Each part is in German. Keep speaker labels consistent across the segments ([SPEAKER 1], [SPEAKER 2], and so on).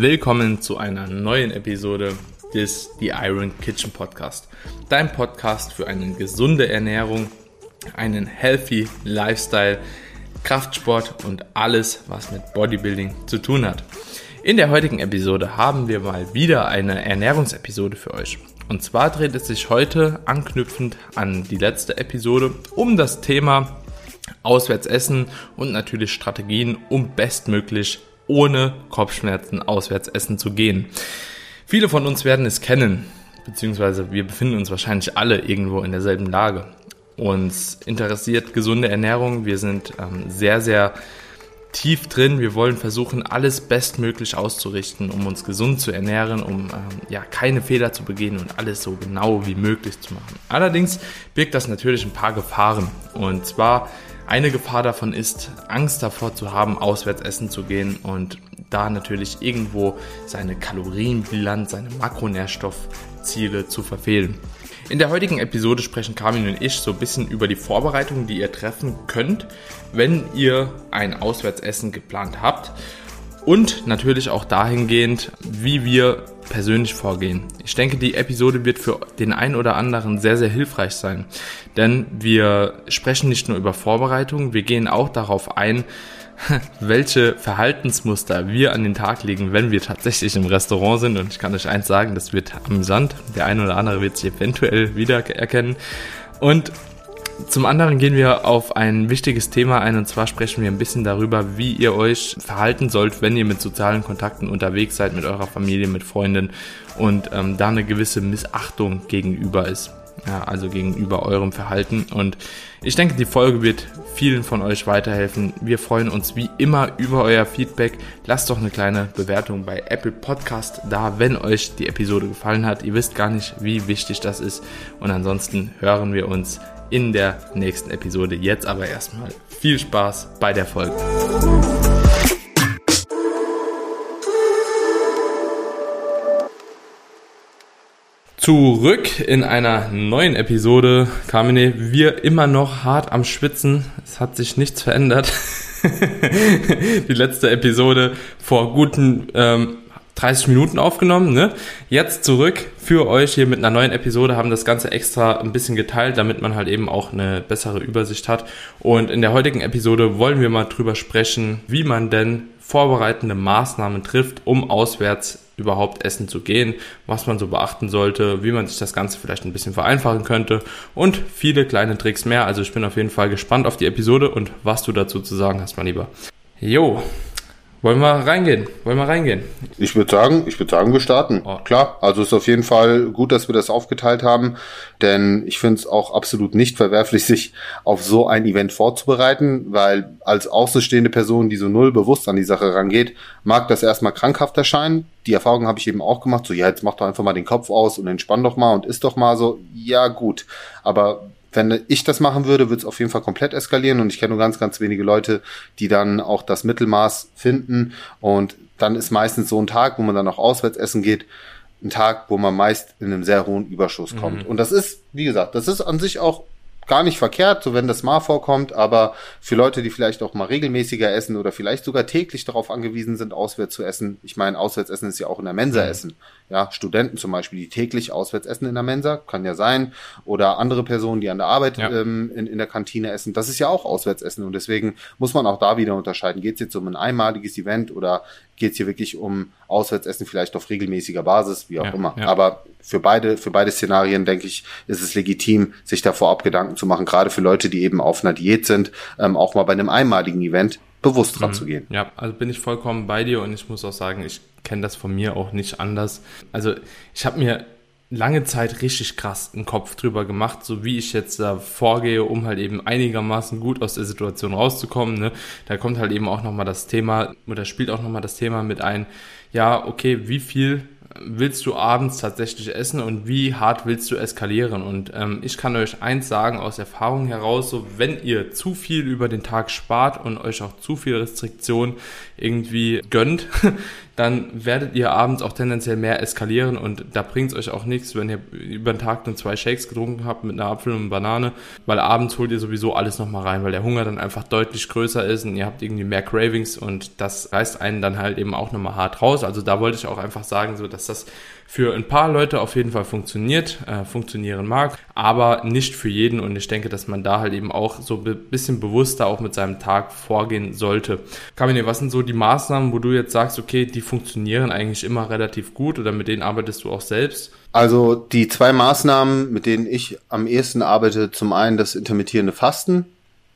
[SPEAKER 1] willkommen zu einer neuen Episode des The Iron Kitchen Podcast. Dein Podcast für eine gesunde Ernährung, einen healthy Lifestyle, Kraftsport und alles, was mit Bodybuilding zu tun hat. In der heutigen Episode haben wir mal wieder eine Ernährungsepisode für euch. Und zwar dreht es sich heute anknüpfend an die letzte Episode um das Thema Auswärtsessen und natürlich Strategien, um bestmöglich ohne Kopfschmerzen auswärts essen zu gehen. Viele von uns werden es kennen, beziehungsweise wir befinden uns wahrscheinlich alle irgendwo in derselben Lage. Uns interessiert gesunde Ernährung. Wir sind ähm, sehr, sehr tief drin. Wir wollen versuchen, alles bestmöglich auszurichten, um uns gesund zu ernähren, um ähm, ja keine Fehler zu begehen und alles so genau wie möglich zu machen. Allerdings birgt das natürlich ein paar Gefahren. Und zwar eine Gefahr davon ist, Angst davor zu haben, auswärts essen zu gehen und da natürlich irgendwo seine Kalorienbilanz, seine Makronährstoffziele zu verfehlen. In der heutigen Episode sprechen Carmen und ich so ein bisschen über die Vorbereitungen, die ihr treffen könnt, wenn ihr ein Auswärtsessen geplant habt und natürlich auch dahingehend, wie wir persönlich vorgehen. Ich denke, die Episode wird für den einen oder anderen sehr, sehr hilfreich sein, denn wir sprechen nicht nur über Vorbereitung, wir gehen auch darauf ein, welche Verhaltensmuster wir an den Tag legen, wenn wir tatsächlich im Restaurant sind. Und ich kann euch eins sagen, das wird amüsant. Der eine oder andere wird sich eventuell wiedererkennen. Und zum anderen gehen wir auf ein wichtiges Thema ein und zwar sprechen wir ein bisschen darüber, wie ihr euch verhalten sollt, wenn ihr mit sozialen Kontakten unterwegs seid, mit eurer Familie, mit Freunden und ähm, da eine gewisse Missachtung gegenüber ist. Ja, also gegenüber eurem Verhalten. Und ich denke, die Folge wird vielen von euch weiterhelfen. Wir freuen uns wie immer über euer Feedback. Lasst doch eine kleine Bewertung bei Apple Podcast da, wenn euch die Episode gefallen hat. Ihr wisst gar nicht, wie wichtig das ist. Und ansonsten hören wir uns in der nächsten Episode. Jetzt aber erstmal viel Spaß bei der Folge. Zurück in einer neuen Episode. Carmine, wir immer noch hart am Schwitzen. Es hat sich nichts verändert. Die letzte Episode vor guten ähm, 30 Minuten aufgenommen. Ne? Jetzt zurück für euch hier mit einer neuen Episode, haben das Ganze extra ein bisschen geteilt, damit man halt eben auch eine bessere Übersicht hat. Und in der heutigen Episode wollen wir mal drüber sprechen, wie man denn vorbereitende Maßnahmen trifft, um auswärts überhaupt essen zu gehen, was man so beachten sollte, wie man sich das Ganze vielleicht ein bisschen vereinfachen könnte und viele kleine Tricks mehr. Also ich bin auf jeden Fall gespannt auf die Episode und was du dazu zu sagen hast, mein Lieber. Jo, wollen wir reingehen? Wollen wir reingehen?
[SPEAKER 2] Ich würde sagen, ich würde sagen, wir starten. Oh. Klar, also ist auf jeden Fall gut, dass wir das aufgeteilt haben, denn ich finde es auch absolut nicht verwerflich, sich auf so ein Event vorzubereiten, weil als außenstehende Person, die so null bewusst an die Sache rangeht, mag das erstmal krankhaft erscheinen. Die Erfahrung habe ich eben auch gemacht, so ja, jetzt mach doch einfach mal den Kopf aus und entspann doch mal und isst doch mal so, ja gut, aber wenn ich das machen würde, würde es auf jeden Fall komplett eskalieren und ich kenne nur ganz, ganz wenige Leute, die dann auch das Mittelmaß finden und dann ist meistens so ein Tag, wo man dann auch auswärts essen geht, ein Tag, wo man meist in einem sehr hohen Überschuss mhm. kommt. Und das ist, wie gesagt, das ist an sich auch gar nicht verkehrt, so wenn das mal vorkommt, aber für Leute, die vielleicht auch mal regelmäßiger essen oder vielleicht sogar täglich darauf angewiesen sind, auswärts zu essen. Ich meine, auswärts essen ist ja auch in der Mensa mhm. essen. Ja, Studenten zum Beispiel, die täglich auswärts essen in der Mensa, kann ja sein. Oder andere Personen, die an der Arbeit ja. ähm, in, in der Kantine essen. Das ist ja auch auswärts essen. Und deswegen muss man auch da wieder unterscheiden. Geht es jetzt um ein einmaliges Event oder geht es hier wirklich um Auswärtsessen, vielleicht auf regelmäßiger Basis, wie auch ja, immer. Ja. Aber für beide, für beide Szenarien, denke ich, ist es legitim, sich da vorab Gedanken zu machen, gerade für Leute, die eben auf einer Diät sind, ähm, auch mal bei einem einmaligen Event bewusst dran mhm. zu gehen.
[SPEAKER 1] Ja, also bin ich vollkommen bei dir und ich muss auch sagen, ich kenne das von mir auch nicht anders. Also ich habe mir lange Zeit richtig krass einen Kopf drüber gemacht, so wie ich jetzt da vorgehe, um halt eben einigermaßen gut aus der Situation rauszukommen. Ne? Da kommt halt eben auch nochmal das Thema, oder spielt auch nochmal das Thema mit ein, ja, okay, wie viel willst du abends tatsächlich essen und wie hart willst du eskalieren? Und ähm, ich kann euch eins sagen aus Erfahrung heraus, so wenn ihr zu viel über den Tag spart und euch auch zu viel Restriktion irgendwie gönnt, dann werdet ihr abends auch tendenziell mehr eskalieren und da bringt es euch auch nichts, wenn ihr über den Tag nur zwei Shakes getrunken habt mit einer Apfel und einer Banane, weil abends holt ihr sowieso alles nochmal rein, weil der Hunger dann einfach deutlich größer ist und ihr habt irgendwie mehr Cravings und das reißt einen dann halt eben auch nochmal hart raus. Also da wollte ich auch einfach sagen, so dass das für ein paar Leute auf jeden Fall funktioniert, äh, funktionieren mag, aber nicht für jeden und ich denke, dass man da halt eben auch so ein bisschen bewusster auch mit seinem Tag vorgehen sollte. Kamine, was sind so die Maßnahmen, wo du jetzt sagst, okay, die funktionieren eigentlich immer relativ gut oder mit denen arbeitest du auch selbst?
[SPEAKER 2] Also die zwei Maßnahmen, mit denen ich am ehesten arbeite, zum einen das intermittierende Fasten,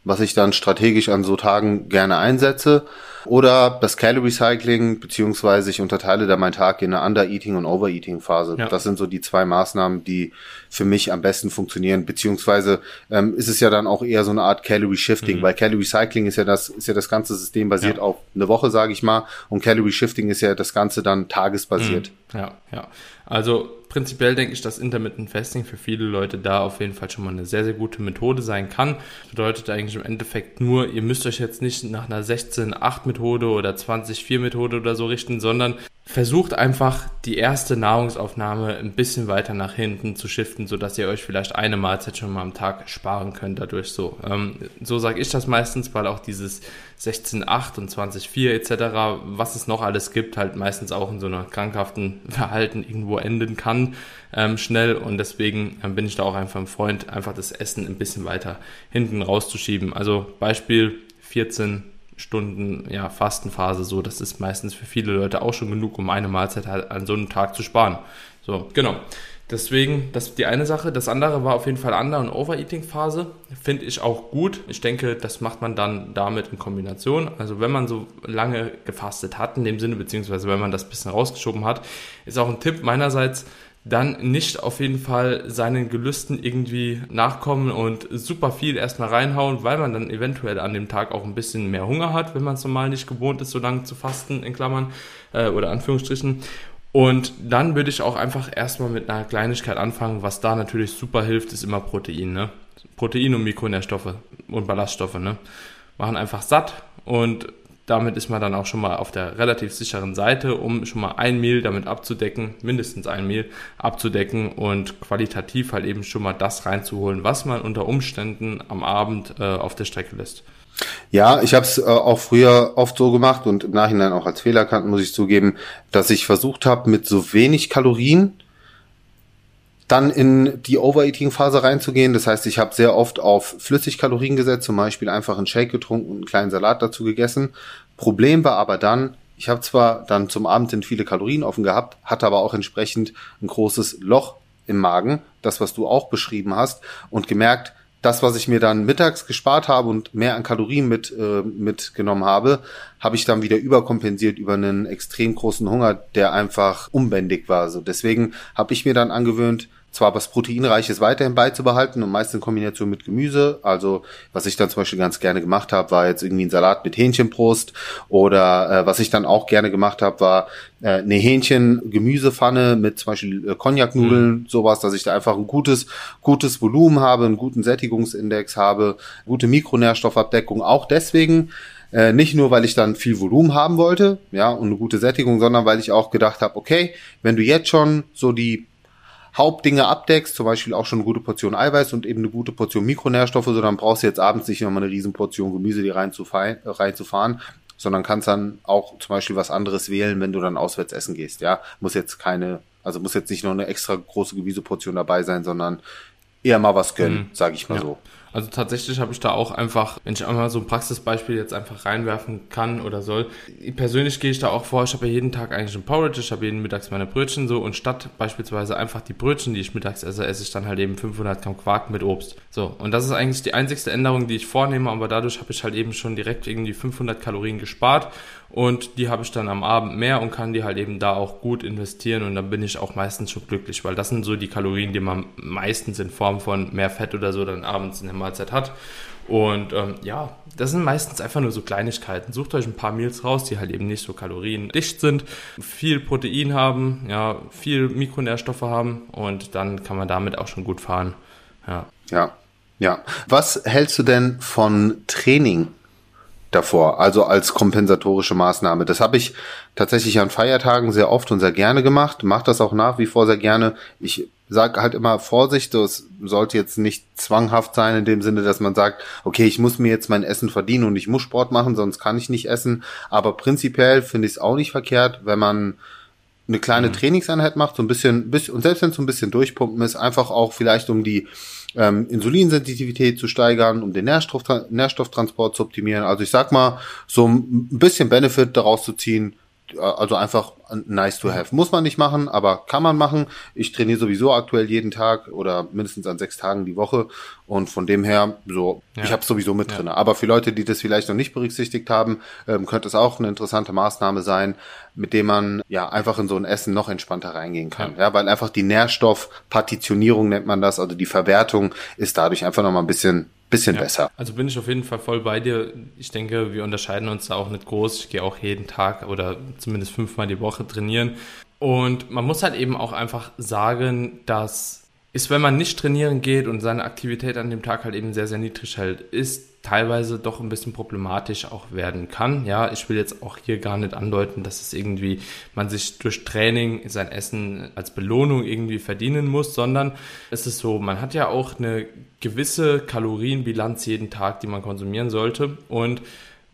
[SPEAKER 2] was ich dann strategisch an so Tagen gerne einsetze. Oder das Calorie Cycling, beziehungsweise ich unterteile da meinen Tag in eine Under-Eating und Overeating Phase. Ja. Das sind so die zwei Maßnahmen, die für mich am besten funktionieren. Beziehungsweise ähm, ist es ja dann auch eher so eine Art Calorie Shifting, mhm. weil Calorie Cycling ist ja das, ist ja das ganze System basiert ja. auf eine Woche, sage ich mal, und Calorie Shifting ist ja das Ganze dann tagesbasiert.
[SPEAKER 1] Mhm. Ja, ja. Also prinzipiell denke ich, dass Intermittent Fasting für viele Leute da auf jeden Fall schon mal eine sehr, sehr gute Methode sein kann. Das bedeutet eigentlich im Endeffekt nur, ihr müsst euch jetzt nicht nach einer 16-8 Methode oder 20-4 Methode oder so richten, sondern versucht einfach die erste Nahrungsaufnahme ein bisschen weiter nach hinten zu shiften, sodass ihr euch vielleicht eine Mahlzeit schon mal am Tag sparen könnt dadurch so. Ähm, so sage ich das meistens, weil auch dieses 16.8 und 20.4 etc., was es noch alles gibt, halt meistens auch in so einer krankhaften Verhalten irgendwo enden kann ähm, schnell und deswegen ähm, bin ich da auch einfach ein Freund, einfach das Essen ein bisschen weiter hinten rauszuschieben. Also Beispiel 14 Stunden ja, Fastenphase so. Das ist meistens für viele Leute auch schon genug, um eine Mahlzeit halt an so einem Tag zu sparen. So, genau. Deswegen, das ist die eine Sache. Das andere war auf jeden Fall Under- und Overeating-Phase. Finde ich auch gut. Ich denke, das macht man dann damit in Kombination. Also wenn man so lange gefastet hat, in dem Sinne, beziehungsweise wenn man das bisschen rausgeschoben hat, ist auch ein Tipp meinerseits, dann nicht auf jeden Fall seinen Gelüsten irgendwie nachkommen und super viel erstmal reinhauen, weil man dann eventuell an dem Tag auch ein bisschen mehr Hunger hat, wenn man es normal nicht gewohnt ist, so lange zu fasten, in Klammern äh, oder Anführungsstrichen. Und dann würde ich auch einfach erstmal mit einer Kleinigkeit anfangen. Was da natürlich super hilft, ist immer Protein. Ne? Protein und Mikronährstoffe und Ballaststoffe. Ne? Machen einfach satt und damit ist man dann auch schon mal auf der relativ sicheren Seite, um schon mal ein Mehl damit abzudecken, mindestens ein Mehl abzudecken und qualitativ halt eben schon mal das reinzuholen, was man unter Umständen am Abend äh, auf der Strecke lässt.
[SPEAKER 2] Ja, ich habe es äh, auch früher oft so gemacht und im Nachhinein auch als Fehler erkannt, muss ich zugeben, dass ich versucht habe, mit so wenig Kalorien dann in die Overeating-Phase reinzugehen. Das heißt, ich habe sehr oft auf Flüssigkalorien gesetzt, zum Beispiel einfach einen Shake getrunken und einen kleinen Salat dazu gegessen. Problem war aber dann, ich habe zwar dann zum Abend hin viele Kalorien offen gehabt, hatte aber auch entsprechend ein großes Loch im Magen, das was du auch beschrieben hast, und gemerkt, das, was ich mir dann mittags gespart habe und mehr an Kalorien mit, äh, mitgenommen habe, habe ich dann wieder überkompensiert über einen extrem großen Hunger, der einfach unbändig war. So deswegen habe ich mir dann angewöhnt, zwar was Proteinreiches weiterhin beizubehalten und meist in Kombination mit Gemüse. Also was ich dann zum Beispiel ganz gerne gemacht habe, war jetzt irgendwie ein Salat mit Hähnchenbrust oder äh, was ich dann auch gerne gemacht habe, war äh, eine Hähnchen-Gemüsepfanne mit zum Beispiel äh, Cognac-Nudeln, mhm. sowas, dass ich da einfach ein gutes, gutes Volumen habe, einen guten Sättigungsindex habe, gute Mikronährstoffabdeckung. Auch deswegen, äh, nicht nur, weil ich dann viel Volumen haben wollte, ja, und eine gute Sättigung, sondern weil ich auch gedacht habe, okay, wenn du jetzt schon so die Hauptdinge abdeckst, zum Beispiel auch schon eine gute Portion Eiweiß und eben eine gute Portion Mikronährstoffe, so dann brauchst du jetzt abends nicht nochmal eine riesen Portion Gemüse die reinzufahren, sondern kannst dann auch zum Beispiel was anderes wählen, wenn du dann auswärts essen gehst. Ja, muss jetzt keine, also muss jetzt nicht noch eine extra große Gemüseportion dabei sein, sondern eher mal was gönnen, mhm. sage ich mal ja. so.
[SPEAKER 1] Also tatsächlich habe ich da auch einfach, wenn ich einmal so ein Praxisbeispiel jetzt einfach reinwerfen kann oder soll, persönlich gehe ich da auch vor, ich habe ja jeden Tag eigentlich ein Porridge, ich habe jeden Mittags meine Brötchen so und statt beispielsweise einfach die Brötchen, die ich mittags esse, esse ich dann halt eben 500 Gramm Quark mit Obst. So, und das ist eigentlich die einzigste Änderung, die ich vornehme, aber dadurch habe ich halt eben schon direkt irgendwie 500 Kalorien gespart und die habe ich dann am Abend mehr und kann die halt eben da auch gut investieren und dann bin ich auch meistens schon glücklich, weil das sind so die Kalorien, die man meistens in Form von mehr Fett oder so dann abends in der Mahlzeit hat. Und ähm, ja, das sind meistens einfach nur so Kleinigkeiten. Sucht euch ein paar Meals raus, die halt eben nicht so kaloriendicht sind, viel Protein haben, ja, viel Mikronährstoffe haben und dann kann man damit auch schon gut fahren. Ja.
[SPEAKER 2] Ja. Ja. Was hältst du denn von Training davor, also als kompensatorische Maßnahme. Das habe ich tatsächlich an Feiertagen sehr oft und sehr gerne gemacht, mache das auch nach wie vor sehr gerne. Ich sage halt immer Vorsicht, das sollte jetzt nicht zwanghaft sein in dem Sinne, dass man sagt, okay, ich muss mir jetzt mein Essen verdienen und ich muss Sport machen, sonst kann ich nicht essen. Aber prinzipiell finde ich es auch nicht verkehrt, wenn man eine kleine mhm. Trainingseinheit macht, so ein bisschen, bisschen und selbst wenn es so ein bisschen durchpumpen ist, einfach auch vielleicht um die ähm, Insulinsensitivität zu steigern, um den Nährstoff, Nährstofftransport zu optimieren. Also ich sag mal, so ein bisschen Benefit daraus zu ziehen, also einfach nice to have. Muss man nicht machen, aber kann man machen. Ich trainiere sowieso aktuell jeden Tag oder mindestens an sechs Tagen die Woche und von dem her so, ja. ich habe sowieso mit ja. drin. Aber für Leute, die das vielleicht noch nicht berücksichtigt haben, ähm, könnte es auch eine interessante Maßnahme sein, mit dem man ja einfach in so ein Essen noch entspannter reingehen kann. Ja, ja weil einfach die Nährstoffpartitionierung nennt man das, also die Verwertung ist dadurch einfach noch mal ein bisschen bisschen ja, besser.
[SPEAKER 1] Also bin ich auf jeden Fall voll bei dir. Ich denke, wir unterscheiden uns da auch nicht groß. Ich gehe auch jeden Tag oder zumindest fünfmal die Woche trainieren. Und man muss halt eben auch einfach sagen, dass ist, wenn man nicht trainieren geht und seine Aktivität an dem Tag halt eben sehr, sehr niedrig hält, ist teilweise doch ein bisschen problematisch auch werden kann. Ja, ich will jetzt auch hier gar nicht andeuten, dass es irgendwie man sich durch Training sein Essen als Belohnung irgendwie verdienen muss, sondern es ist so, man hat ja auch eine gewisse Kalorienbilanz jeden Tag, die man konsumieren sollte und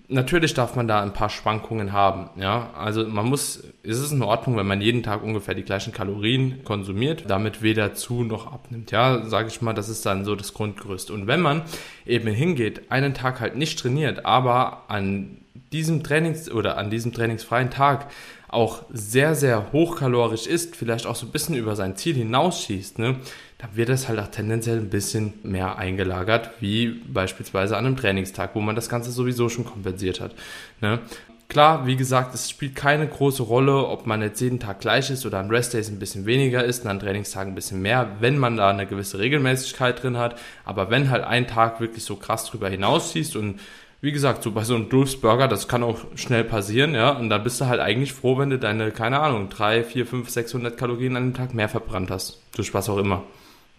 [SPEAKER 1] natürlich darf man da ein paar Schwankungen haben. Ja, also man muss, ist es in Ordnung, wenn man jeden Tag ungefähr die gleichen Kalorien konsumiert, damit weder zu noch abnimmt. Ja, sage ich mal, das ist dann so das Grundgerüst. Und wenn man eben hingeht, einen Tag halt nicht trainiert, aber an diesem Trainings oder an diesem trainingsfreien Tag auch sehr, sehr hochkalorisch ist, vielleicht auch so ein bisschen über sein Ziel hinausschießt, ne, da wird es halt auch tendenziell ein bisschen mehr eingelagert, wie beispielsweise an einem Trainingstag, wo man das Ganze sowieso schon kompensiert hat. Ne? Klar, wie gesagt, es spielt keine große Rolle, ob man jetzt jeden Tag gleich ist oder an Restdays ein bisschen weniger ist und an Trainingstagen ein bisschen mehr, wenn man da eine gewisse Regelmäßigkeit drin hat. Aber wenn halt ein Tag wirklich so krass drüber hinausschießt und wie gesagt, so bei so einem Dulfs Burger, das kann auch schnell passieren, ja, und da bist du halt eigentlich froh, wenn du deine, keine Ahnung, 3, 4, 5, 600 Kalorien an dem Tag mehr verbrannt hast. Durch was auch immer.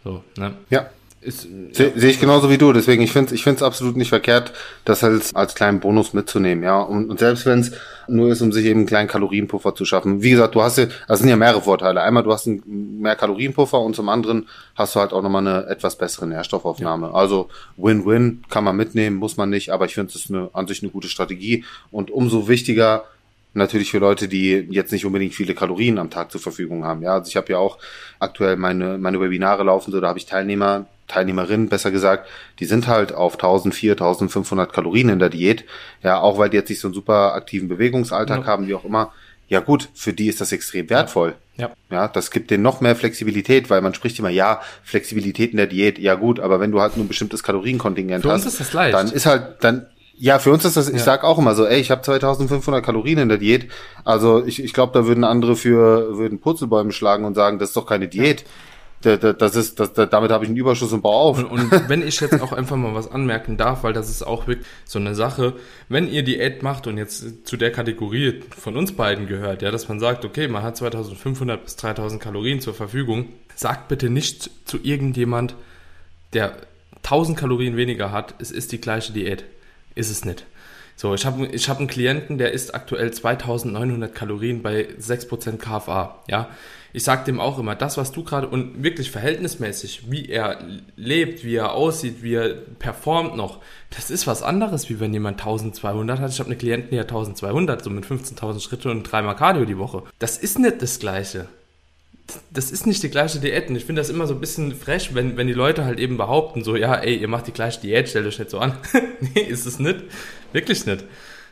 [SPEAKER 1] So, ne?
[SPEAKER 2] Ja. Sehe ja. Seh ich genauso wie du, deswegen ich finde ich finde es absolut nicht verkehrt, das halt als kleinen Bonus mitzunehmen, ja. Und, und selbst wenn es nur ist, um sich eben einen kleinen Kalorienpuffer zu schaffen. Wie gesagt, du hast ja, das sind ja mehrere Vorteile. Einmal, du hast einen mehr Kalorienpuffer und zum anderen hast du halt auch nochmal eine etwas bessere Nährstoffaufnahme. Ja. Also Win-Win kann man mitnehmen, muss man nicht, aber ich finde es ist eine, an sich eine gute Strategie. Und umso wichtiger, natürlich für Leute, die jetzt nicht unbedingt viele Kalorien am Tag zur Verfügung haben. Ja, also ich habe ja auch aktuell meine meine Webinare laufen, so da habe ich Teilnehmer, Teilnehmerinnen, besser gesagt, die sind halt auf 1000, 4500 Kalorien in der Diät. Ja, auch weil die jetzt nicht so einen super aktiven Bewegungsalltag ja. haben, wie auch immer. Ja gut, für die ist das extrem wertvoll. Ja. ja, das gibt denen noch mehr Flexibilität, weil man spricht immer, ja, Flexibilität in der Diät, ja gut, aber wenn du halt nur ein bestimmtes Kalorienkontingent
[SPEAKER 1] für
[SPEAKER 2] hast,
[SPEAKER 1] uns ist das leicht.
[SPEAKER 2] dann ist halt, dann, ja, für uns ist das, ich ja. sag auch immer so, ey, ich habe 2500 Kalorien in der Diät. Also ich, ich glaube, da würden andere für würden Purzelbäume schlagen und sagen, das ist doch keine Diät. Ja. Das ist, das, damit habe ich einen Überschuss und baue auf.
[SPEAKER 1] Und, und wenn ich jetzt auch einfach mal was anmerken darf, weil das ist auch wirklich so eine Sache, wenn ihr Diät macht und jetzt zu der Kategorie von uns beiden gehört, ja, dass man sagt, okay, man hat 2500 bis 3000 Kalorien zur Verfügung, sagt bitte nicht zu irgendjemand, der 1000 Kalorien weniger hat, es ist die gleiche Diät ist es nicht. So, ich habe ich hab einen Klienten, der isst aktuell 2900 Kalorien bei 6% KFA, ja. Ich sag dem auch immer, das, was du gerade, und wirklich verhältnismäßig, wie er lebt, wie er aussieht, wie er performt noch, das ist was anderes, wie wenn jemand 1200 hat. Ich habe eine Klientin, die hat 1200, so mit 15.000 Schritte und dreimal Cardio die Woche. Das ist nicht das Gleiche das ist nicht die gleiche Diät. Und ich finde das immer so ein bisschen frech, wenn, wenn die Leute halt eben behaupten, so, ja, ey, ihr macht die gleiche Diät, stellt euch nicht so an. nee, ist es nicht. Wirklich nicht.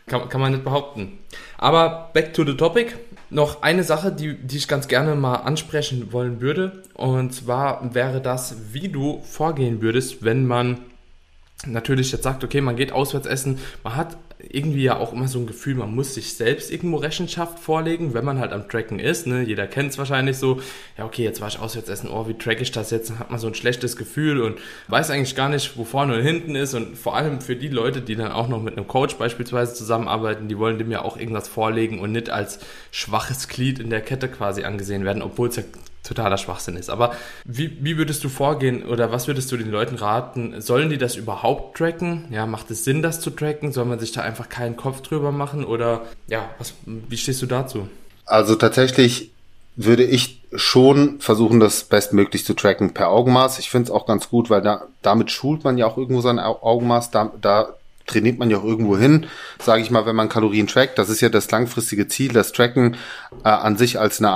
[SPEAKER 1] Kann, kann man nicht behaupten. Aber back to the topic. Noch eine Sache, die, die ich ganz gerne mal ansprechen wollen würde. Und zwar wäre das, wie du vorgehen würdest, wenn man natürlich jetzt sagt, okay, man geht auswärts essen, man hat irgendwie ja auch immer so ein Gefühl, man muss sich selbst irgendwo Rechenschaft vorlegen, wenn man halt am Tracken ist. Ne? Jeder kennt es wahrscheinlich so, ja okay, jetzt war ich auswärts essen, oh, wie track ich das jetzt? Dann hat man so ein schlechtes Gefühl und weiß eigentlich gar nicht, wo vorne und hinten ist. Und vor allem für die Leute, die dann auch noch mit einem Coach beispielsweise zusammenarbeiten, die wollen dem ja auch irgendwas vorlegen und nicht als schwaches Glied in der Kette quasi angesehen werden, obwohl es ja totaler Schwachsinn ist. Aber wie, wie würdest du vorgehen oder was würdest du den Leuten raten? Sollen die das überhaupt tracken? Ja, macht es Sinn, das zu tracken? Soll man sich da einfach keinen Kopf drüber machen? Oder ja, was, wie stehst du dazu?
[SPEAKER 2] Also tatsächlich würde ich schon versuchen, das bestmöglich zu tracken per Augenmaß. Ich finde es auch ganz gut, weil da, damit schult man ja auch irgendwo sein Augenmaß. Da, da trainiert man ja auch irgendwo hin, sage ich mal, wenn man Kalorien trackt. Das ist ja das langfristige Ziel, das Tracken äh, an sich als eine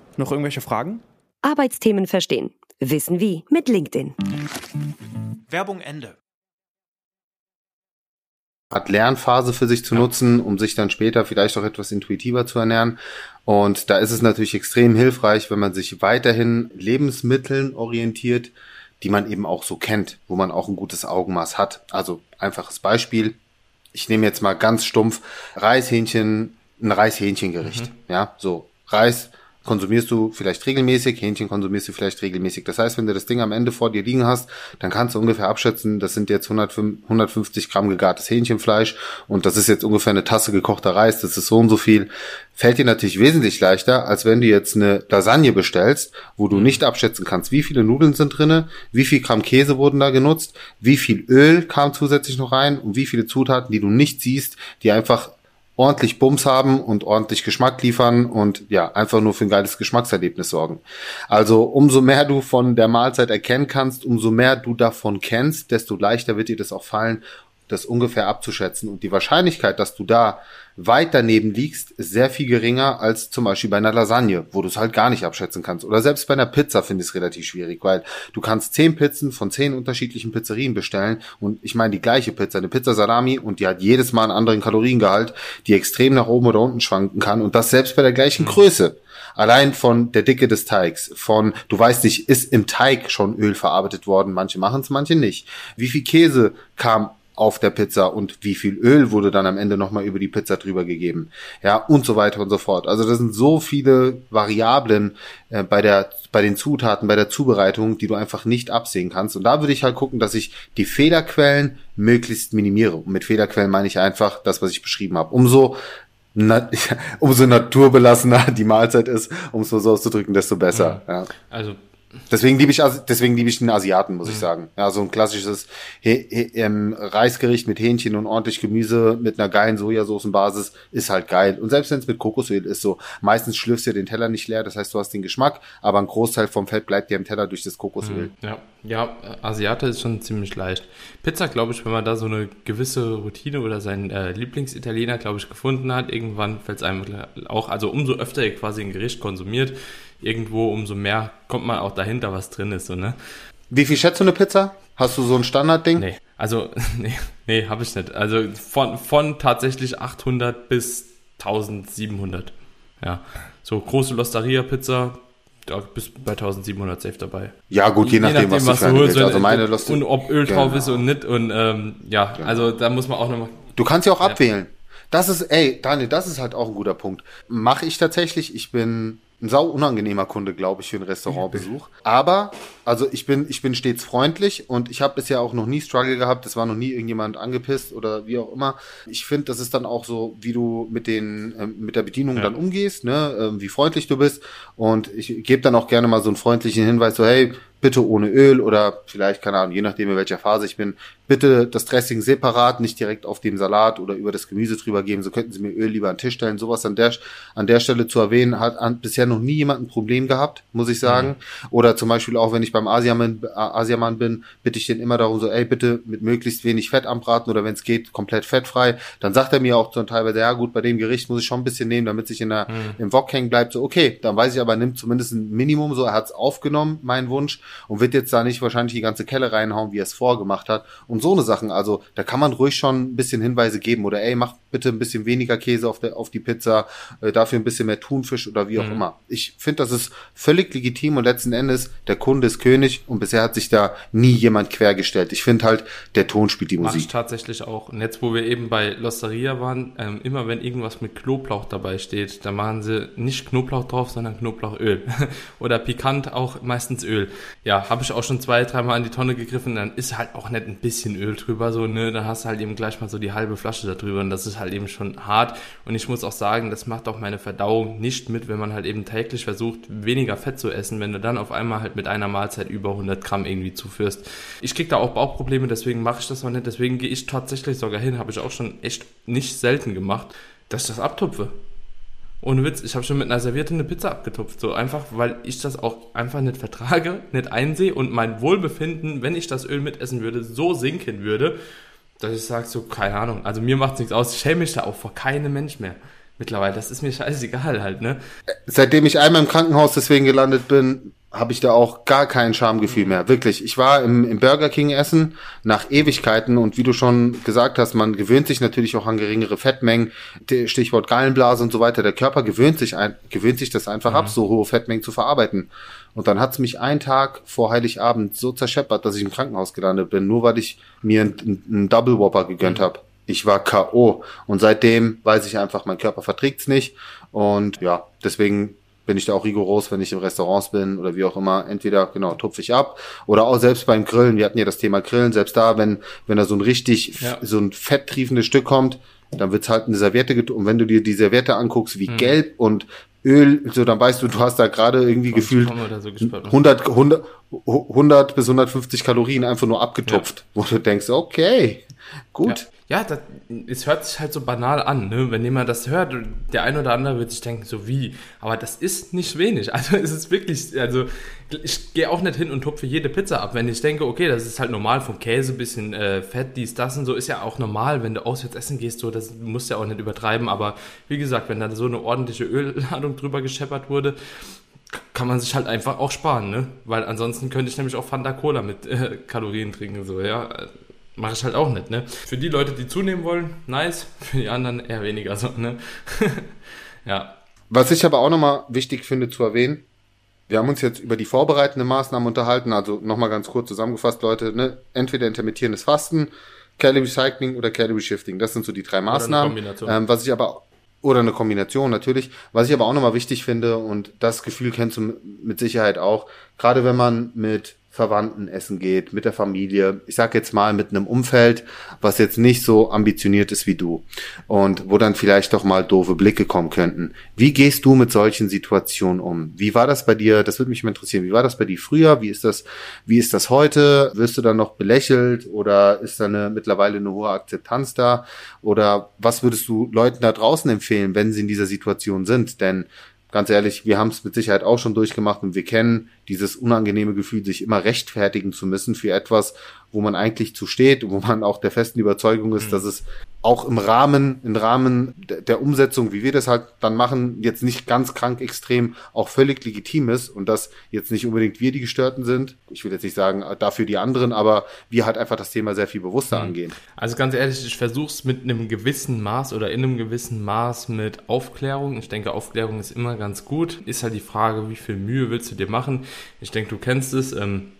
[SPEAKER 3] Noch irgendwelche Fragen?
[SPEAKER 4] Arbeitsthemen verstehen. Wissen wie mit LinkedIn.
[SPEAKER 3] Werbung Ende.
[SPEAKER 2] Hat Lernphase für sich zu nutzen, um sich dann später vielleicht auch etwas intuitiver zu ernähren. Und da ist es natürlich extrem hilfreich, wenn man sich weiterhin Lebensmitteln orientiert, die man eben auch so kennt, wo man auch ein gutes Augenmaß hat. Also einfaches Beispiel. Ich nehme jetzt mal ganz stumpf Reishähnchen, ein Reishähnchengericht. Mhm. Ja, so Reis, konsumierst du vielleicht regelmäßig, Hähnchen konsumierst du vielleicht regelmäßig. Das heißt, wenn du das Ding am Ende vor dir liegen hast, dann kannst du ungefähr abschätzen, das sind jetzt 150 Gramm gegartes Hähnchenfleisch und das ist jetzt ungefähr eine Tasse gekochter Reis, das ist so und so viel. Fällt dir natürlich wesentlich leichter, als wenn du jetzt eine Lasagne bestellst, wo du nicht abschätzen kannst, wie viele Nudeln sind drinne, wie viel Gramm Käse wurden da genutzt, wie viel Öl kam zusätzlich noch rein und wie viele Zutaten, die du nicht siehst, die einfach ordentlich Bums haben und ordentlich Geschmack liefern und ja, einfach nur für ein geiles Geschmackserlebnis sorgen. Also umso mehr du von der Mahlzeit erkennen kannst, umso mehr du davon kennst, desto leichter wird dir das auch fallen, das ungefähr abzuschätzen. Und die Wahrscheinlichkeit, dass du da weit daneben liegst, ist sehr viel geringer als zum Beispiel bei einer Lasagne, wo du es halt gar nicht abschätzen kannst. Oder selbst bei einer Pizza finde ich es relativ schwierig, weil du kannst zehn Pizzen von zehn unterschiedlichen Pizzerien bestellen und ich meine die gleiche Pizza, eine Pizza Salami und die hat jedes Mal einen anderen Kaloriengehalt, die extrem nach oben oder unten schwanken kann und das selbst bei der gleichen Größe. Allein von der Dicke des Teigs, von, du weißt nicht, ist im Teig schon Öl verarbeitet worden, manche machen es, manche nicht. Wie viel Käse kam auf der Pizza und wie viel Öl wurde dann am Ende nochmal über die Pizza drüber gegeben. Ja, und so weiter und so fort. Also das sind so viele Variablen äh, bei der, bei den Zutaten, bei der Zubereitung, die du einfach nicht absehen kannst. Und da würde ich halt gucken, dass ich die Fehlerquellen möglichst minimiere. Und mit Fehlerquellen meine ich einfach das, was ich beschrieben habe. Umso na, umso naturbelassener die Mahlzeit ist, um es so auszudrücken, desto besser. Ja.
[SPEAKER 1] Also
[SPEAKER 2] Deswegen liebe ich, deswegen liebe ich den Asiaten, muss mhm. ich sagen. Ja, so ein klassisches He He ähm, Reisgericht mit Hähnchen und ordentlich Gemüse mit einer geilen Sojasoßenbasis ist halt geil. Und selbst wenn es mit Kokosöl ist, so meistens schlürfst du den Teller nicht leer, das heißt, du hast den Geschmack, aber ein Großteil vom Fett bleibt dir im Teller durch das Kokosöl.
[SPEAKER 1] Mhm. Ja, ja, Asiate ist schon ziemlich leicht. Pizza, glaube ich, wenn man da so eine gewisse Routine oder seinen äh, Lieblingsitaliener, glaube ich, gefunden hat, irgendwann fällt es einem auch, also umso öfter ihr quasi ein Gericht konsumiert, irgendwo umso mehr kommt man auch dahinter, was drin ist. So, ne?
[SPEAKER 2] Wie viel schätzt du eine Pizza? Hast du so ein Standardding?
[SPEAKER 1] Nee, also nee, nee habe ich nicht. Also von, von tatsächlich 800 bis 1700. Ja, so große Losteria-Pizza, da bist du bei 1700 safe dabei.
[SPEAKER 2] Ja, gut, je, je nachdem, nachdem, was, was du holst.
[SPEAKER 1] Also meine Losteria. Und ob Öl drauf genau. ist und nicht. Und ähm, ja, genau. also da muss man auch nochmal.
[SPEAKER 2] Du kannst ja auch ja. abwählen. Das ist, ey, Daniel, das ist halt auch ein guter Punkt. Mache ich tatsächlich. Ich bin ein sau unangenehmer Kunde, glaube ich, für einen Restaurantbesuch. Aber, also ich bin, ich bin stets freundlich und ich habe bisher auch noch nie Struggle gehabt. Es war noch nie irgendjemand angepisst oder wie auch immer. Ich finde, das ist dann auch so, wie du mit den, äh, mit der Bedienung ja. dann umgehst, ne, äh, wie freundlich du bist. Und ich gebe dann auch gerne mal so einen freundlichen Hinweis, so, hey, bitte ohne Öl oder vielleicht, keine Ahnung, je nachdem in welcher Phase ich bin, bitte das Dressing separat, nicht direkt auf dem Salat oder über das Gemüse drüber geben. So könnten Sie mir Öl lieber an den Tisch stellen. Sowas an der, an der Stelle zu erwähnen, hat an, bisher noch nie jemand ein Problem gehabt, muss ich sagen. Mhm. Oder zum Beispiel auch, wenn ich beim Asiamann, Asiamann bin, bitte ich den immer darum so, ey, bitte mit möglichst wenig Fett anbraten oder wenn es geht, komplett fettfrei. Dann sagt er mir auch zum Teilweise, ja gut, bei dem Gericht muss ich schon ein bisschen nehmen, damit sich in der, mhm. im Wok hängen bleibt. So, okay, dann weiß ich aber, nimmt zumindest ein Minimum, so, er hat es aufgenommen, mein Wunsch, und wird jetzt da nicht wahrscheinlich die ganze Kelle reinhauen, wie er es vorgemacht hat. Und und so eine Sachen. Also da kann man ruhig schon ein bisschen Hinweise geben oder ey, mach bitte ein bisschen weniger Käse auf, der, auf die Pizza, äh, dafür ein bisschen mehr Thunfisch oder wie auch mhm. immer. Ich finde, das ist völlig legitim und letzten Endes, der Kunde ist König und bisher hat sich da nie jemand quergestellt. Ich finde halt, der Ton spielt die Musik. Mach ich
[SPEAKER 1] tatsächlich auch. Und jetzt, wo wir eben bei Losteria waren, ähm, immer wenn irgendwas mit Knoblauch dabei steht, da machen sie nicht Knoblauch drauf, sondern Knoblauchöl. oder pikant auch meistens Öl. Ja, habe ich auch schon zwei, dreimal an die Tonne gegriffen, dann ist halt auch nicht ein bisschen Öl drüber, so, ne, dann hast du halt eben gleich mal so die halbe Flasche da drüber und das ist halt eben schon hart. Und ich muss auch sagen, das macht auch meine Verdauung nicht mit, wenn man halt eben täglich versucht, weniger Fett zu essen, wenn du dann auf einmal halt mit einer Mahlzeit über 100 Gramm irgendwie zuführst. Ich krieg da auch Bauchprobleme, deswegen mache ich das noch nicht. Deswegen gehe ich tatsächlich sogar hin, habe ich auch schon echt nicht selten gemacht, dass ich das abtupfe. Ohne Witz, ich habe schon mit einer Serviette eine Pizza abgetupft. So einfach, weil ich das auch einfach nicht vertrage, nicht einsehe und mein Wohlbefinden, wenn ich das Öl mitessen würde, so sinken würde, dass ich sage, so, keine Ahnung, also mir macht nichts aus, ich schäme mich da auch vor keinem Mensch mehr. Mittlerweile, das ist mir scheißegal halt, ne?
[SPEAKER 2] Seitdem ich einmal im Krankenhaus deswegen gelandet bin, habe ich da auch gar kein Schamgefühl mehr. Wirklich. Ich war im, im Burger King essen nach Ewigkeiten und wie du schon gesagt hast, man gewöhnt sich natürlich auch an geringere Fettmengen, Stichwort Gallenblase und so weiter. Der Körper gewöhnt sich ein, gewöhnt sich das einfach mhm. ab, so hohe Fettmengen zu verarbeiten. Und dann hat's mich einen Tag vor Heiligabend so zerscheppert, dass ich im Krankenhaus gelandet bin, nur weil ich mir einen, einen Double Whopper gegönnt mhm. habe. Ich war K.O. Und seitdem weiß ich einfach, mein Körper verträgt's nicht. Und ja, deswegen bin ich da auch rigoros, wenn ich im Restaurants bin oder wie auch immer. Entweder, genau, tupfe ich ab oder auch selbst beim Grillen. Wir hatten ja das Thema Grillen. Selbst da, wenn, wenn da so ein richtig, ja. so ein fetttriefendes Stück kommt, dann wird's halt eine Serviette und wenn du dir die Serviette anguckst, wie hm. gelb und Öl, so dann weißt du, du hast da gerade irgendwie gefühlt so 100, 100, 100 bis 150 Kalorien einfach nur abgetupft, ja. wo du denkst, okay, gut.
[SPEAKER 1] Ja ja, das, es hört sich halt so banal an, ne? Wenn jemand das hört, der ein oder andere wird sich denken, so wie, aber das ist nicht wenig. Also es ist wirklich, also ich gehe auch nicht hin und tupfe jede Pizza ab. Wenn ich denke, okay, das ist halt normal vom Käse, bisschen äh, Fett, dies, das und so, ist ja auch normal, wenn du auswärts essen gehst, so, das musst du ja auch nicht übertreiben. Aber wie gesagt, wenn da so eine ordentliche Ölladung drüber gescheppert wurde, kann man sich halt einfach auch sparen, ne? Weil ansonsten könnte ich nämlich auch Fanta Cola mit äh, Kalorien trinken, so, ja mache ich halt auch nicht, ne? Für die Leute, die zunehmen wollen, nice. Für die anderen eher weniger so, ne?
[SPEAKER 2] ja. Was ich aber auch nochmal wichtig finde zu erwähnen, wir haben uns jetzt über die vorbereitenden Maßnahmen unterhalten, also nochmal ganz kurz zusammengefasst, Leute, ne? entweder intermittierendes Fasten, Calorie Cycling oder Calorie Shifting. Das sind so die drei Maßnahmen. Ähm, was ich aber oder eine Kombination natürlich. Was ich aber auch nochmal wichtig finde und das Gefühl kennst du mit Sicherheit auch, gerade wenn man mit Verwandten essen geht, mit der Familie. Ich sag jetzt mal mit einem Umfeld, was jetzt nicht so ambitioniert ist wie du und wo dann vielleicht doch mal doofe Blicke kommen könnten. Wie gehst du mit solchen Situationen um? Wie war das bei dir? Das würde mich mal interessieren. Wie war das bei dir früher? Wie ist das? Wie ist das heute? Wirst du dann noch belächelt oder ist da eine, mittlerweile eine hohe Akzeptanz da? Oder was würdest du Leuten da draußen empfehlen, wenn sie in dieser Situation sind? Denn ganz ehrlich, wir haben es mit Sicherheit auch schon durchgemacht und wir kennen dieses unangenehme Gefühl, sich immer rechtfertigen zu müssen für etwas, wo man eigentlich zu steht, wo man auch der festen Überzeugung ist, mhm. dass es auch im Rahmen, im Rahmen der Umsetzung, wie wir das halt dann machen, jetzt nicht ganz krank extrem, auch völlig legitim ist und dass jetzt nicht unbedingt wir die Gestörten sind. Ich will jetzt nicht sagen, dafür die anderen, aber wir halt einfach das Thema sehr viel bewusster mhm. angehen.
[SPEAKER 1] Also ganz ehrlich, ich versuche es mit einem gewissen Maß oder in einem gewissen Maß mit Aufklärung. Ich denke, Aufklärung ist immer ganz gut. Ist halt die Frage, wie viel Mühe willst du dir machen? Ich denke, du kennst es. Ähm,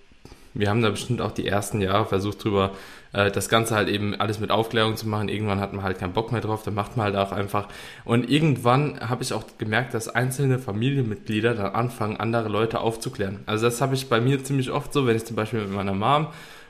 [SPEAKER 1] wir haben da bestimmt auch die ersten Jahre versucht drüber, äh, das Ganze halt eben alles mit Aufklärung zu machen. Irgendwann hat man halt keinen Bock mehr drauf, dann macht man halt auch einfach. Und irgendwann habe ich auch gemerkt, dass einzelne Familienmitglieder dann anfangen, andere Leute aufzuklären. Also das habe ich bei mir ziemlich oft so, wenn ich zum Beispiel mit meiner Mom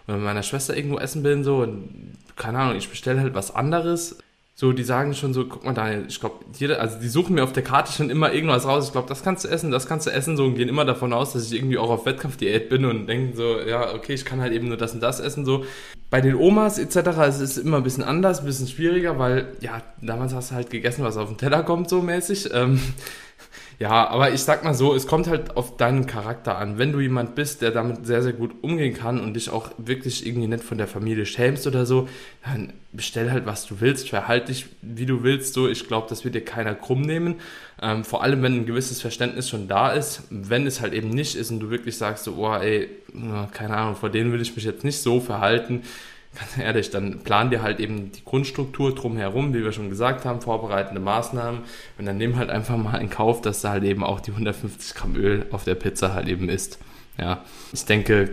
[SPEAKER 1] oder mit meiner Schwester irgendwo essen bin, so, und keine Ahnung, ich bestelle halt was anderes so, die sagen schon so, guck mal Daniel, ich glaube, jeder, also die suchen mir auf der Karte schon immer irgendwas raus. Ich glaube, das kannst du essen, das kannst du essen, so und gehen immer davon aus, dass ich irgendwie auch auf Wettkampfdiät bin und denken so, ja, okay, ich kann halt eben nur das und das essen, so. Bei den Omas etc. es ist immer ein bisschen anders, ein bisschen schwieriger, weil, ja, damals hast du halt gegessen, was auf den Teller kommt, so mäßig. Ähm, ja, aber ich sag mal so, es kommt halt auf deinen Charakter an. Wenn du jemand bist, der damit sehr, sehr gut umgehen kann und dich auch wirklich irgendwie nicht von der Familie schämst oder so, dann bestell halt, was du willst, verhalte dich, wie du willst. So, ich glaube, das wird dir keiner krumm nehmen. Ähm, vor allem, wenn ein gewisses Verständnis schon da ist. Wenn es halt eben nicht ist und du wirklich sagst so, oh, ey, keine Ahnung, vor denen will ich mich jetzt nicht so verhalten, ganz ehrlich, dann plan dir halt eben die Grundstruktur drumherum, wie wir schon gesagt haben, vorbereitende Maßnahmen und dann nimm halt einfach mal in Kauf, dass du halt eben auch die 150 Gramm Öl auf der Pizza halt eben isst. Ja, ich denke,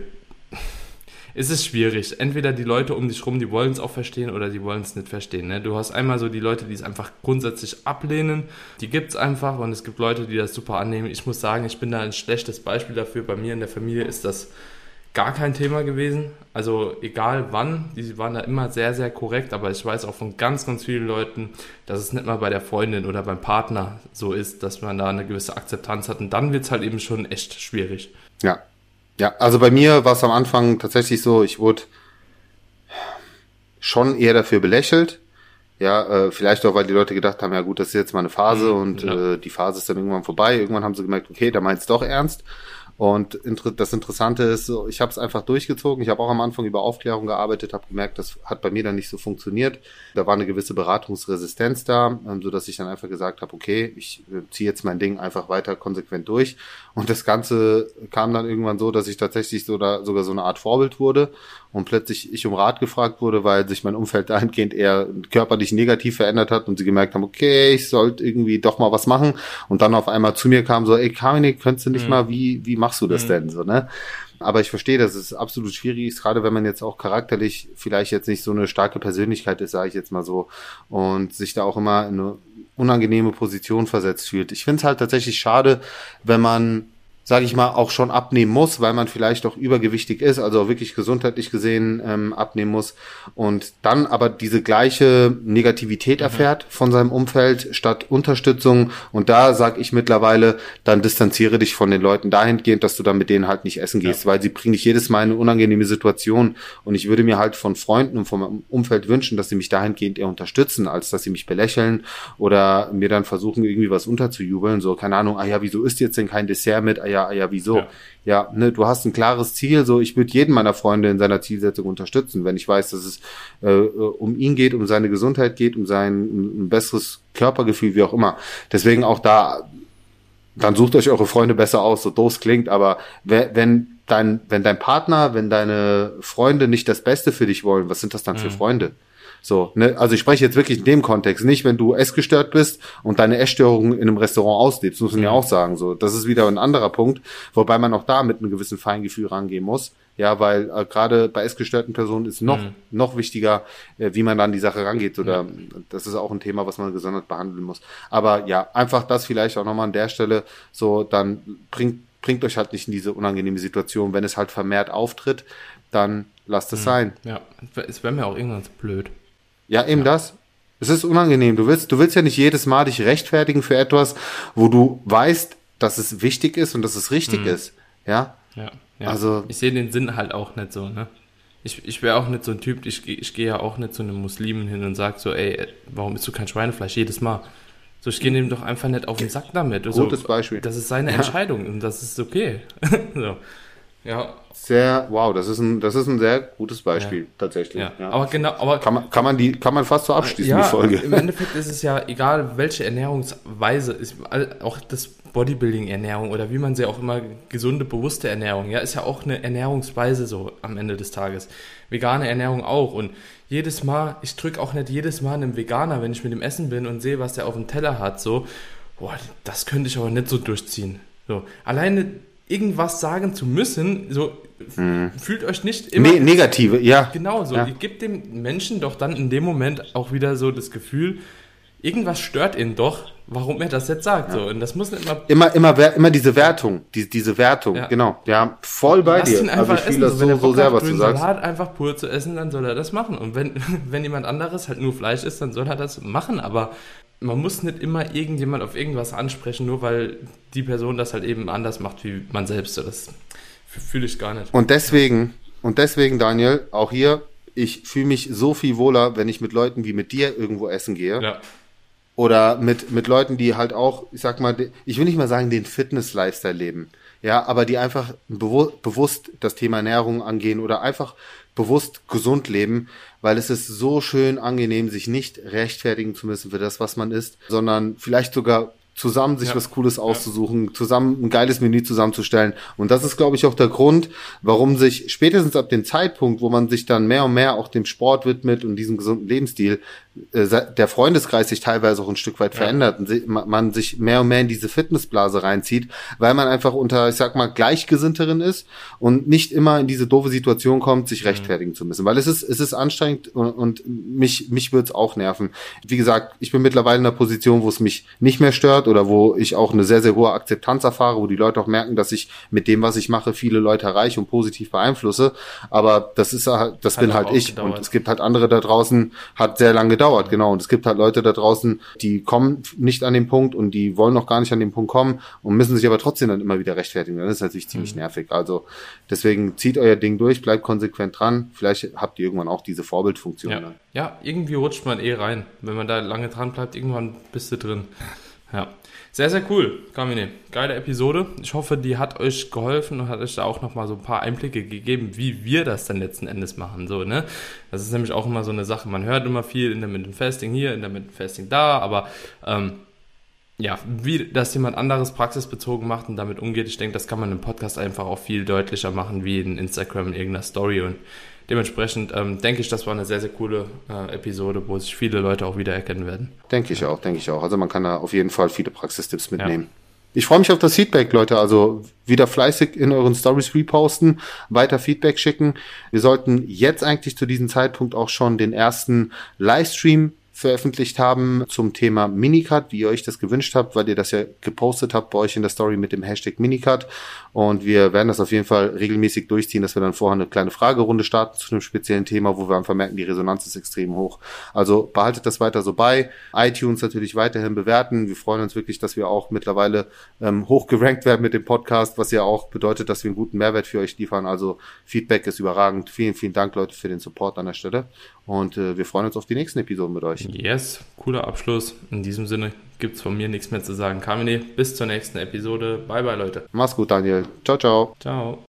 [SPEAKER 1] es ist schwierig. Entweder die Leute um dich rum, die wollen es auch verstehen oder die wollen es nicht verstehen. Ne? Du hast einmal so die Leute, die es einfach grundsätzlich ablehnen, die gibt es einfach und es gibt Leute, die das super annehmen. Ich muss sagen, ich bin da ein schlechtes Beispiel dafür. Bei mir in der Familie ist das gar kein Thema gewesen. Also egal wann, die waren da immer sehr, sehr korrekt, aber ich weiß auch von ganz, ganz vielen Leuten, dass es nicht mal bei der Freundin oder beim Partner so ist, dass man da eine gewisse Akzeptanz hat und dann wird es halt eben schon echt schwierig.
[SPEAKER 2] Ja. Ja, also bei mir war es am Anfang tatsächlich so, ich wurde schon eher dafür belächelt. Ja, äh, vielleicht auch, weil die Leute gedacht haben, ja gut, das ist jetzt mal eine Phase mhm, und ja. äh, die Phase ist dann irgendwann vorbei. Irgendwann haben sie gemerkt, okay, da meint's doch ernst. Und das Interessante ist, ich habe es einfach durchgezogen. Ich habe auch am Anfang über Aufklärung gearbeitet, habe gemerkt, das hat bei mir dann nicht so funktioniert. Da war eine gewisse Beratungsresistenz da, ähm, so dass ich dann einfach gesagt habe, okay, ich äh, ziehe jetzt mein Ding einfach weiter konsequent durch. Und das Ganze kam dann irgendwann so, dass ich tatsächlich so da, sogar so eine Art Vorbild wurde und plötzlich ich um Rat gefragt wurde, weil sich mein Umfeld dahingehend eher körperlich negativ verändert hat und sie gemerkt haben, okay, ich sollte irgendwie doch mal was machen und dann auf einmal zu mir kam so, ey Kaminik, könntest du nicht mhm. mal, wie, wie machst du das mhm. denn so, ne? Aber ich verstehe, dass es absolut schwierig ist, gerade wenn man jetzt auch charakterlich vielleicht jetzt nicht so eine starke Persönlichkeit ist, sage ich jetzt mal so, und sich da auch immer in eine unangenehme Position versetzt fühlt. Ich finde es halt tatsächlich schade, wenn man sage ich mal, auch schon abnehmen muss, weil man vielleicht auch übergewichtig ist, also auch wirklich gesundheitlich gesehen ähm, abnehmen muss und dann aber diese gleiche Negativität mhm. erfährt von seinem Umfeld statt Unterstützung und da sage ich mittlerweile, dann distanziere dich von den Leuten dahingehend, dass du dann mit denen halt nicht essen gehst, ja. weil sie bringen dich jedes Mal in eine unangenehme Situation und ich würde mir halt von Freunden und vom Umfeld wünschen, dass sie mich dahingehend eher unterstützen, als dass sie mich belächeln oder mir dann versuchen irgendwie was unterzujubeln, so keine Ahnung, ah ja, wieso isst jetzt denn kein Dessert mit, ah ja, ja, ja, wieso? Ja, ja ne, du hast ein klares Ziel, so ich würde jeden meiner Freunde in seiner Zielsetzung unterstützen, wenn ich weiß, dass es äh, um ihn geht, um seine Gesundheit geht, um sein ein besseres Körpergefühl, wie auch immer. Deswegen auch da, dann sucht euch eure Freunde besser aus, so doof klingt, aber wenn dein, wenn dein Partner, wenn deine Freunde nicht das Beste für dich wollen, was sind das dann mhm. für Freunde? So, ne? Also ich spreche jetzt wirklich in dem Kontext, nicht wenn du essgestört bist und deine Essstörung in einem Restaurant auslebst, muss man ja mhm. auch sagen. So, das ist wieder ein anderer Punkt, wobei man auch da mit einem gewissen Feingefühl rangehen muss. Ja, weil äh, gerade bei essgestörten Personen ist noch mhm. noch wichtiger, äh, wie man dann die Sache rangeht. Oder ja. das ist auch ein Thema, was man gesondert behandeln muss. Aber ja, einfach das vielleicht auch nochmal an der Stelle. So, dann bringt bringt euch halt nicht in diese unangenehme Situation. Wenn es halt vermehrt auftritt, dann lasst es mhm. sein.
[SPEAKER 1] Ja, es wäre mir auch irgendwann blöd.
[SPEAKER 2] Ja, eben ja. das. Es ist unangenehm. Du willst, du willst ja nicht jedes Mal dich rechtfertigen für etwas, wo du weißt, dass es wichtig ist und dass es richtig mhm. ist. Ja?
[SPEAKER 1] ja? Ja, Also. Ich sehe den Sinn halt auch nicht so, ne? Ich, ich wäre auch nicht so ein Typ, ich, ich gehe ja auch nicht zu einem Muslimen hin und sag so, ey, warum isst du kein Schweinefleisch jedes Mal? So, ich gehe dem doch einfach nicht auf den Sack damit.
[SPEAKER 2] Gutes so, Beispiel.
[SPEAKER 1] Das ist seine Entscheidung und das ist okay. so.
[SPEAKER 2] Ja. Sehr, wow, das ist ein, das ist ein sehr gutes Beispiel, ja. tatsächlich.
[SPEAKER 1] Ja. ja. Aber genau, aber.
[SPEAKER 2] Kann man, kann man die, kann man fast so abschließen,
[SPEAKER 1] ja,
[SPEAKER 2] die Folge.
[SPEAKER 1] Im Endeffekt ist es ja egal, welche Ernährungsweise ist, auch das Bodybuilding-Ernährung oder wie man sie auch immer, gesunde, bewusste Ernährung, ja, ist ja auch eine Ernährungsweise so am Ende des Tages. Vegane Ernährung auch. Und jedes Mal, ich drücke auch nicht jedes Mal einem Veganer, wenn ich mit dem Essen bin und sehe, was der auf dem Teller hat, so, boah, das könnte ich aber nicht so durchziehen. So, alleine irgendwas sagen zu müssen, so hm. fühlt euch nicht
[SPEAKER 2] immer. Ne negative, ja.
[SPEAKER 1] Genau so. Ja. Ihr gebt dem Menschen doch dann in dem Moment auch wieder so das Gefühl, irgendwas stört ihn doch, warum er das jetzt sagt. Ja. So. Und das muss nicht
[SPEAKER 2] immer. Immer, immer, immer diese Wertung, die, diese Wertung, ja. genau. Ja, voll bei Lass dir. Ihn
[SPEAKER 1] einfach also ich essen. Das so, wenn er so sehr, was du sagst. Salat einfach pur zu essen, dann soll er das machen. Und wenn, wenn jemand anderes halt nur Fleisch isst, dann soll er das machen. Aber man muss nicht immer irgendjemand auf irgendwas ansprechen, nur weil die Person das halt eben anders macht wie man selbst. Das fühle ich gar nicht.
[SPEAKER 2] Und deswegen, und deswegen, Daniel, auch hier, ich fühle mich so viel wohler, wenn ich mit Leuten wie mit dir irgendwo essen gehe. Ja. Oder mit, mit Leuten, die halt auch, ich sag mal, ich will nicht mal sagen, den Fitness-Lifestyle leben. Ja, aber die einfach bewusst das Thema Ernährung angehen oder einfach bewusst gesund leben, weil es ist so schön angenehm, sich nicht rechtfertigen zu müssen für das, was man isst, sondern vielleicht sogar zusammen sich ja. was Cooles auszusuchen, zusammen ein geiles Menü zusammenzustellen. Und das ist, glaube ich, auch der Grund, warum sich spätestens ab dem Zeitpunkt, wo man sich dann mehr und mehr auch dem Sport widmet und diesem gesunden Lebensstil, der Freundeskreis sich teilweise auch ein Stück weit verändert und man sich mehr und mehr in diese Fitnessblase reinzieht, weil man einfach unter, ich sag mal, Gleichgesinnterin ist und nicht immer in diese doofe Situation kommt, sich mhm. rechtfertigen zu müssen. Weil es ist, es ist anstrengend und, und mich, mich würde es auch nerven. Wie gesagt, ich bin mittlerweile in einer Position, wo es mich nicht mehr stört oder wo ich auch eine sehr, sehr hohe Akzeptanz erfahre, wo die Leute auch merken, dass ich mit dem, was ich mache, viele Leute erreiche und positiv beeinflusse. Aber das ist halt, das hat bin halt ich. Gedauert. Und es gibt halt andere da draußen, hat sehr lange gedauert, genau. Und es gibt halt Leute da draußen, die kommen nicht an den Punkt und die wollen noch gar nicht an den Punkt kommen und müssen sich aber trotzdem dann immer wieder rechtfertigen. Das ist natürlich ziemlich mhm. nervig. Also deswegen zieht euer Ding durch, bleibt konsequent dran. Vielleicht habt ihr irgendwann auch diese Vorbildfunktion.
[SPEAKER 1] Ja, ja irgendwie rutscht man eh rein. Wenn man da lange dran bleibt, irgendwann bist du drin. Ja. Sehr, sehr cool, Carmine. Geile Episode. Ich hoffe, die hat euch geholfen und hat euch da auch nochmal so ein paar Einblicke gegeben, wie wir das dann letzten Endes machen. So, ne? Das ist nämlich auch immer so eine Sache. Man hört immer viel in der Intermittent Fasting hier, in der Intermittent Fasting da, aber ähm, ja, wie das jemand anderes praxisbezogen macht und damit umgeht, ich denke, das kann man im Podcast einfach auch viel deutlicher machen, wie in Instagram in irgendeiner Story und dementsprechend ähm, denke ich, das war eine sehr, sehr coole äh, Episode, wo sich viele Leute auch wiedererkennen werden.
[SPEAKER 2] Denke ich auch, denke ich auch. Also man kann da auf jeden Fall viele Praxistipps mitnehmen. Ja. Ich freue mich auf das Feedback, Leute. Also wieder fleißig in euren Stories reposten, weiter Feedback schicken. Wir sollten jetzt eigentlich zu diesem Zeitpunkt auch schon den ersten Livestream veröffentlicht haben zum Thema Minicut, wie ihr euch das gewünscht habt, weil ihr das ja gepostet habt bei euch in der Story mit dem Hashtag Minicut. Und wir werden das auf jeden Fall regelmäßig durchziehen, dass wir dann vorher eine kleine Fragerunde starten zu einem speziellen Thema, wo wir einfach merken, die Resonanz ist extrem hoch. Also behaltet das weiter so bei. iTunes natürlich weiterhin bewerten. Wir freuen uns wirklich, dass wir auch mittlerweile ähm, hoch gerankt werden mit dem Podcast, was ja auch bedeutet, dass wir einen guten Mehrwert für euch liefern. Also Feedback ist überragend. Vielen, vielen Dank, Leute, für den Support an der Stelle. Und äh, wir freuen uns auf die nächsten Episoden mit euch.
[SPEAKER 1] Yes, cooler Abschluss. In diesem Sinne gibt es von mir nichts mehr zu sagen. Carmine, bis zur nächsten Episode. Bye, bye, Leute.
[SPEAKER 2] Mach's gut, Daniel. Ciao, ciao.
[SPEAKER 1] Ciao.